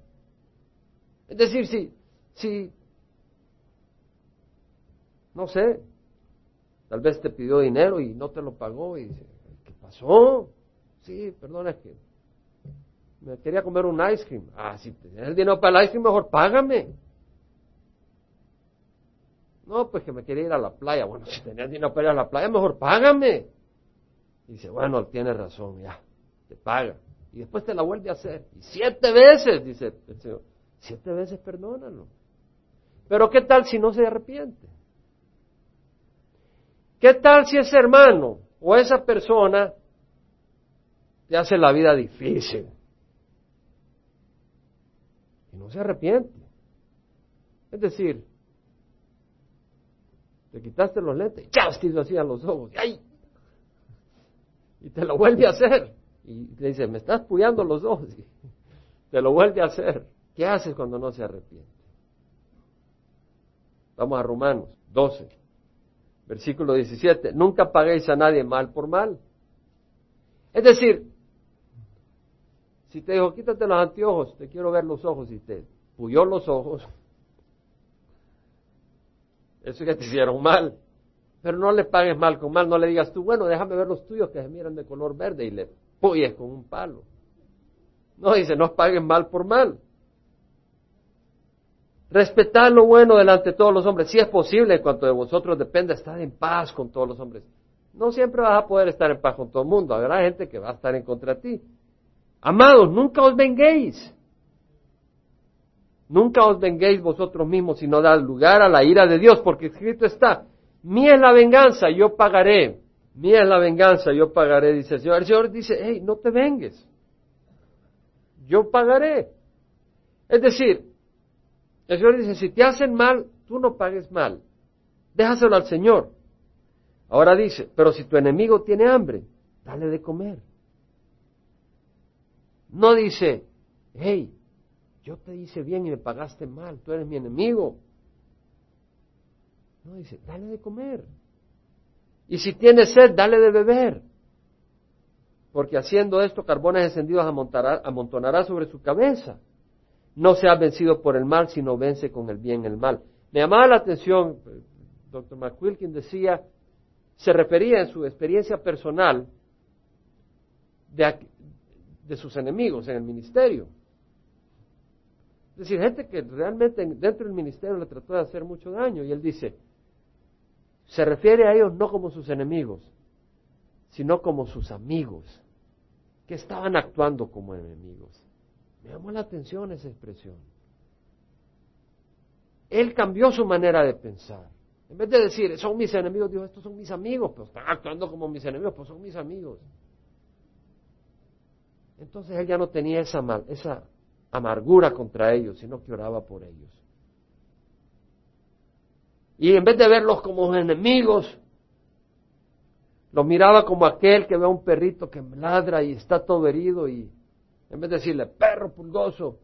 Es decir, si, si, no sé, tal vez te pidió dinero y no te lo pagó y dice, ¿qué pasó? Sí, perdona, que me quería comer un ice cream. Ah, si tienes el dinero para el ice cream, mejor págame. No, pues que me quería ir a la playa. Bueno, si tenías dinero para ir a la playa, mejor págame. Y dice, bueno, tienes razón, ya, te paga. Y después te la vuelve a hacer. Y siete veces, dice el Señor, siete veces perdónalo. Pero ¿qué tal si no se arrepiente? ¿Qué tal si ese hermano o esa persona te hace la vida difícil? y no se arrepiente. Es decir, te quitaste los lentes, ya te hacían los ojos, ¡ay! Y te lo vuelve a hacer. Y te dice, me estás puyando los ojos. Y te lo vuelve a hacer. ¿Qué haces cuando no se arrepiente? Vamos a Romanos 12, versículo 17. Nunca paguéis a nadie mal por mal. Es decir, si te dijo, quítate los anteojos, te quiero ver los ojos, y te puyó los ojos, eso ya te hicieron mal. Pero no le pagues mal con mal, no le digas tú, bueno, déjame ver los tuyos que se miran de color verde y le puyes con un palo. No, dice, no paguen mal por mal. Respetad lo bueno delante de todos los hombres. Si es posible, en cuanto de vosotros depende, estar en paz con todos los hombres. No siempre vas a poder estar en paz con todo el mundo. Habrá gente que va a estar en contra de ti. Amados, nunca os venguéis. Nunca os venguéis vosotros mismos, sino dad lugar a la ira de Dios, porque escrito está, mía es la venganza, yo pagaré. Mía es la venganza, yo pagaré, dice el Señor. El Señor dice, hey, no te vengues. Yo pagaré. Es decir, el Señor dice, si te hacen mal, tú no pagues mal. Déjaselo al Señor. Ahora dice, pero si tu enemigo tiene hambre, dale de comer. No dice, hey, yo te hice bien y me pagaste mal, tú eres mi enemigo. No dice, dale de comer. Y si tienes sed, dale de beber. Porque haciendo esto, carbones encendidos amontonará sobre su cabeza. No se ha vencido por el mal, sino vence con el bien el mal. Me llamaba la atención, doctor McQuilkin decía, se refería en su experiencia personal de, de sus enemigos en el ministerio. Es decir, gente que realmente dentro del ministerio le trató de hacer mucho daño. Y él dice, se refiere a ellos no como sus enemigos, sino como sus amigos, que estaban actuando como enemigos. Me llamó la atención esa expresión. Él cambió su manera de pensar. En vez de decir, son mis enemigos, dijo, estos son mis amigos, pero están actuando como mis enemigos, pues son mis amigos. Entonces él ya no tenía esa, esa amargura contra ellos, sino que oraba por ellos. Y en vez de verlos como enemigos, los miraba como aquel que ve a un perrito que ladra y está todo herido y en vez de decirle, perro pulgoso,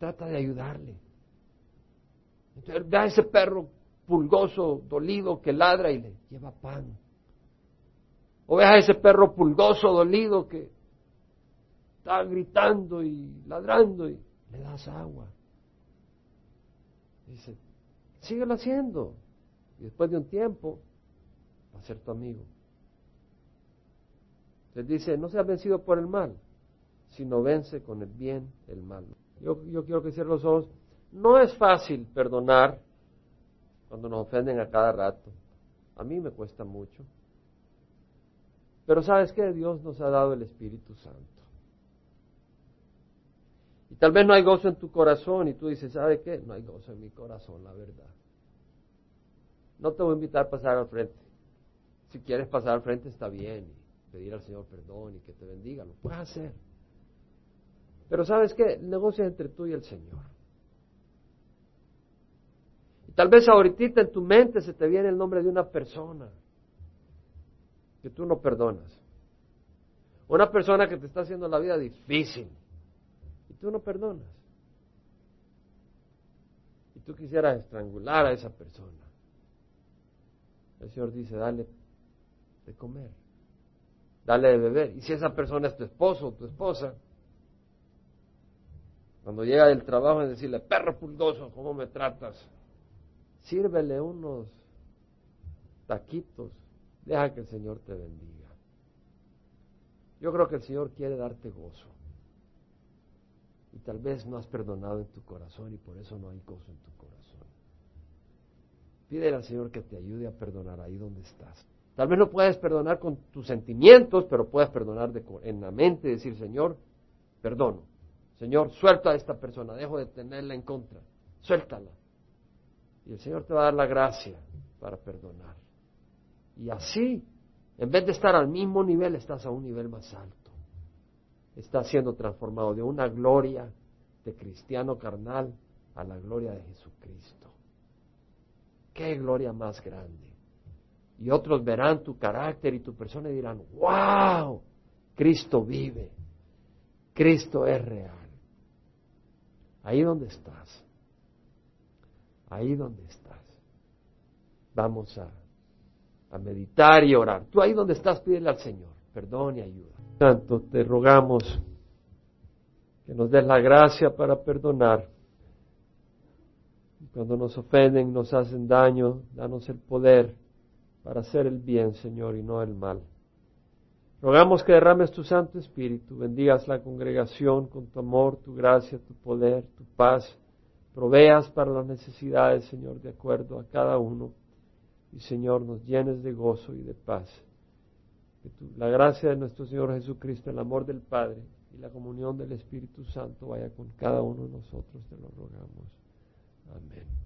trata de ayudarle. Entonces ve a ese perro pulgoso, dolido, que ladra y le lleva pan. O ve a ese perro pulgoso, dolido, que está gritando y ladrando y le das agua. Dice, síguelo haciendo. Y después de un tiempo, va a ser tu amigo. Les dice, no seas vencido por el mal, sino vence con el bien el mal. Yo, yo quiero que cierren los ojos. No es fácil perdonar cuando nos ofenden a cada rato. A mí me cuesta mucho. Pero sabes que Dios nos ha dado el Espíritu Santo. Y tal vez no hay gozo en tu corazón y tú dices, ¿sabe qué? No hay gozo en mi corazón, la verdad. No te voy a invitar a pasar al frente. Si quieres pasar al frente está bien y pedir al Señor perdón y que te bendiga, lo puedes hacer. Pero ¿sabes qué? El negocio es entre tú y el Señor. Y tal vez ahorita en tu mente se te viene el nombre de una persona que tú no perdonas. Una persona que te está haciendo la vida difícil y tú no perdonas. Y tú quisieras estrangular a esa persona. El Señor dice, dale de comer, dale de beber. Y si esa persona es tu esposo o tu esposa, cuando llega del trabajo y decirle, perro pulgoso, ¿cómo me tratas? Sírvele unos taquitos, deja que el Señor te bendiga. Yo creo que el Señor quiere darte gozo. Y tal vez no has perdonado en tu corazón y por eso no hay gozo en tu corazón. Pídele al Señor que te ayude a perdonar ahí donde estás. Tal vez no puedes perdonar con tus sentimientos, pero puedes perdonar en la mente y decir, Señor, perdono. Señor, suelta a esta persona, dejo de tenerla en contra. Suéltala. Y el Señor te va a dar la gracia para perdonar. Y así, en vez de estar al mismo nivel, estás a un nivel más alto. Estás siendo transformado de una gloria de cristiano carnal a la gloria de Jesucristo qué gloria más grande. Y otros verán tu carácter y tu persona y dirán, wow, Cristo vive, Cristo es real. Ahí donde estás, ahí donde estás, vamos a, meditar y orar. Tú ahí donde estás, pídele al Señor perdón y ayuda. Tanto te rogamos que nos des la gracia para perdonar cuando nos ofenden, nos hacen daño, danos el poder para hacer el bien, Señor, y no el mal. Rogamos que derrames tu Santo Espíritu, bendigas la congregación con tu amor, tu gracia, tu poder, tu paz, proveas para las necesidades, Señor, de acuerdo a cada uno, y Señor, nos llenes de gozo y de paz. Que la gracia de nuestro Señor Jesucristo, el amor del Padre y la comunión del Espíritu Santo vaya con cada uno de nosotros, te lo rogamos. Amen.